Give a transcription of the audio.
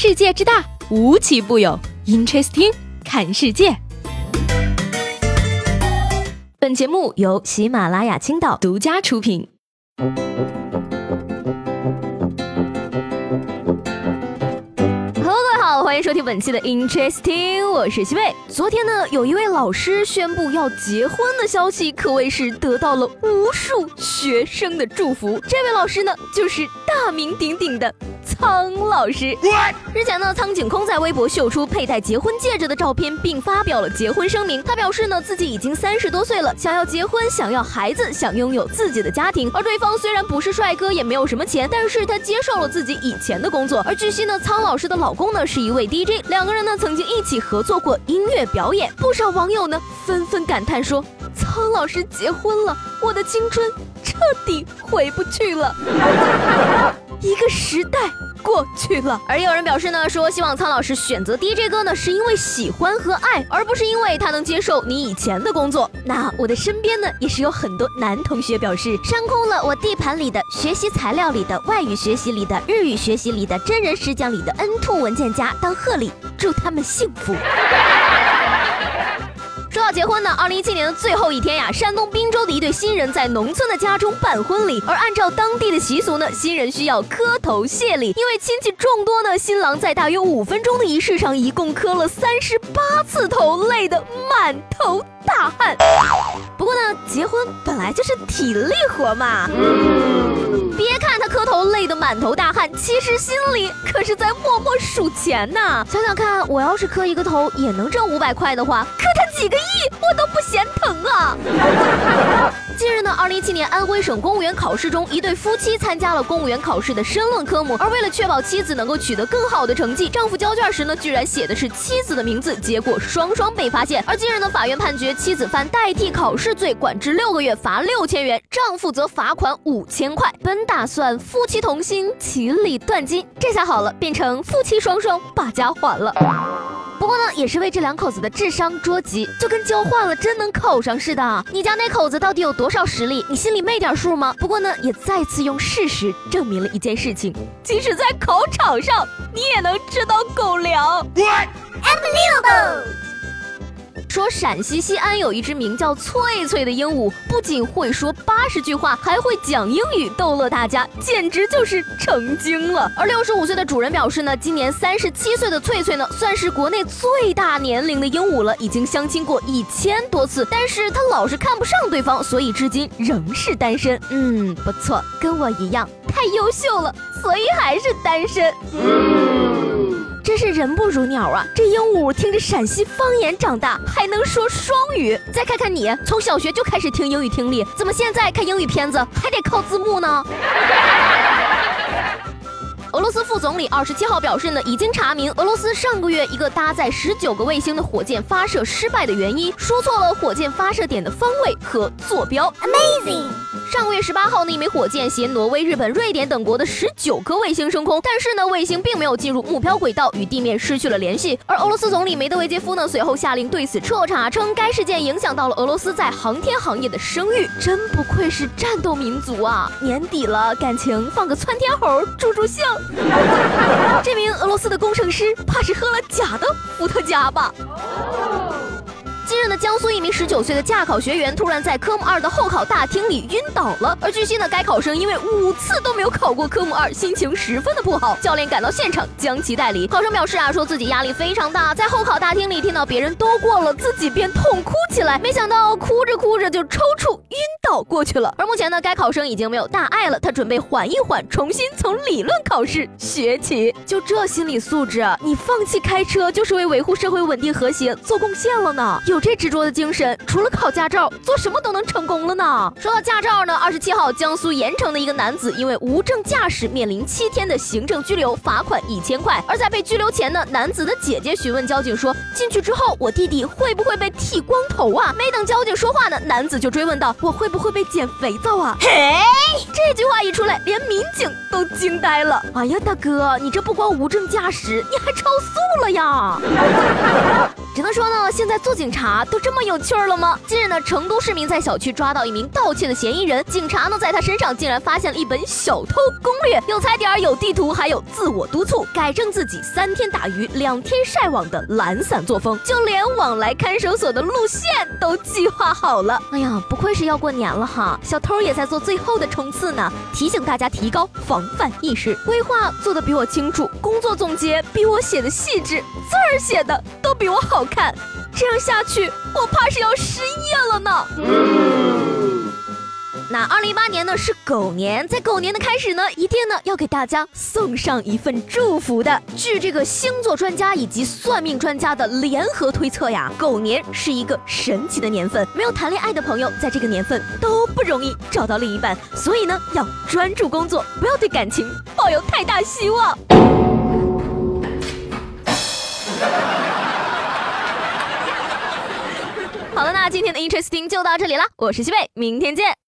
世界之大，无奇不有。Interesting，看世界。本节目由喜马拉雅青岛独家出品。哈喽，各位好欢迎收听本期的 Interesting，我是西贝。昨天呢，有一位老师宣布要结婚的消息，可谓是得到了无数学生的祝福。这位老师呢，就是大名鼎鼎的。苍老师日前呢，苍井空在微博秀出佩戴结婚戒指的照片，并发表了结婚声明。他表示呢，自己已经三十多岁了，想要结婚，想要孩子，想拥有自己的家庭。而对方虽然不是帅哥，也没有什么钱，但是他接受了自己以前的工作。而据悉呢，苍老师的老公呢是一位 DJ，两个人呢曾经一起合作过音乐表演。不少网友呢纷纷感叹说，苍老师结婚了，我的青春彻底回不去了。一个时代过去了，而有人表示呢，说希望苍老师选择 DJ 哥呢，是因为喜欢和爱，而不是因为他能接受你以前的工作。那我的身边呢，也是有很多男同学表示，删空了我地盘里的学习材料里的外语学习里的日语学习里的真人实讲里的 N two 文件夹当贺礼，祝他们幸福。说到结婚呢，二零一七年的最后一天呀，山东滨州的一对新人在农村的家中办婚礼，而按照当地的习俗呢，新人需要磕头谢礼。因为亲戚众多呢，新郎在大约五分钟的仪式上，一共磕了三十八次头，累得满头大汗。不过呢，结婚本来就是体力活嘛。别看他磕头累得满头大汗，其实心里可是在默默数钱呢。想想看，我要是磕一个头也能挣五百块的话，磕几个亿我都不嫌疼啊。近日呢，二零一七年安徽省公务员考试中，一对夫妻参加了公务员考试的申论科目，而为了确保妻子能够取得更好的成绩，丈夫交卷时呢，居然写的是妻子的名字，结果双双被发现。而近日呢，法院判决妻子犯代替考试罪，管制六个月，罚六千元；丈夫则罚款五千块。本打算夫妻同心，其利断金，这下好了，变成夫妻双双把家还了。不过呢，也是为这两口子的智商捉急，就跟交换了真能考上似的。你家那口子到底有多少实力？你心里没点数吗？不过呢，也再次用事实证明了一件事情：即使在考场上，你也能吃到狗粮。Unbelievable。陕西西安有一只名叫翠翠的鹦鹉，不仅会说八十句话，还会讲英语逗乐大家，简直就是成精了。而六十五岁的主人表示呢，今年三十七岁的翠翠呢，算是国内最大年龄的鹦鹉了，已经相亲过一千多次，但是他老是看不上对方，所以至今仍是单身。嗯，不错，跟我一样，太优秀了，所以还是单身。真是人不如鸟啊！这鹦鹉听着陕西方言长大，还能说双语。再看看你，从小学就开始听英语听力，怎么现在看英语片子还得靠字幕呢？俄罗斯副总理二十七号表示呢，已经查明俄罗斯上个月一个搭载十九个卫星的火箭发射失败的原因，说错了火箭发射点的方位和坐标。Amazing。上个月十八号，那一枚火箭携挪威、日本、瑞典等国的十九颗卫星升空，但是呢，卫星并没有进入目标轨道，与地面失去了联系。而俄罗斯总理梅德韦杰夫呢，随后下令对此彻查，称该事件影响到了俄罗斯在航天行业的声誉。真不愧是战斗民族啊！年底了，感情放个窜天猴助助兴。这名俄罗斯的工程师，怕是喝了假的伏特加吧？近日呢，江苏一名十九岁的驾考学员突然在科目二的候考大厅里晕倒了。而据悉呢，该考生因为五次都没有考过科目二，心情十分的不好。教练赶到现场将其带离。考生表示啊，说自己压力非常大，在候考大厅里听到别人都过了，自己便痛哭起来。没想到哭着哭着就抽搐晕倒过去了。而目前呢，该考生已经没有大碍了，他准备缓一缓，重新从理论考试学起。就这心理素质，你放弃开车就是为维护社会稳定和谐做贡献了呢。有。这执着的精神，除了考驾照，做什么都能成功了呢。说到驾照呢，二十七号，江苏盐城的一个男子因为无证驾驶，面临七天的行政拘留，罚款一千块。而在被拘留前呢，男子的姐姐询问交警说：“进去之后，我弟弟会不会被剃光头啊？”没等交警说话呢，男子就追问道：“我会不会被捡肥皂啊？”嘿，这句话一出来，连民警都惊呆了。哎呀，大哥，你这不光无证驾驶，你还超速了呀！只能说呢，现在做警察都这么有趣儿了吗？近日呢，成都市民在小区抓到一名盗窃的嫌疑人，警察呢在他身上竟然发现了一本小偷攻略，有踩点，有地图，还有自我督促，改正自己三天打鱼两天晒网的懒散作风，就连往来看守所的路线都计划好了。哎呀，不愧是要过年了哈，小偷也在做最后的冲刺呢，提醒大家提高防范意识，规划做的比我清楚，工作总结比我写的细致，字儿写的都比我好看，这样下去我怕是要失业了呢。那二零一八年呢是狗年，在狗年的开始呢，一定呢要给大家送上一份祝福的。据这个星座专家以及算命专家的联合推测呀，狗年是一个神奇的年份，没有谈恋爱的朋友在这个年份都不容易找到另一半，所以呢要专注工作，不要对感情抱有太大希望。好了，那今天的 Interesting 就到这里了，我是西贝，明天见。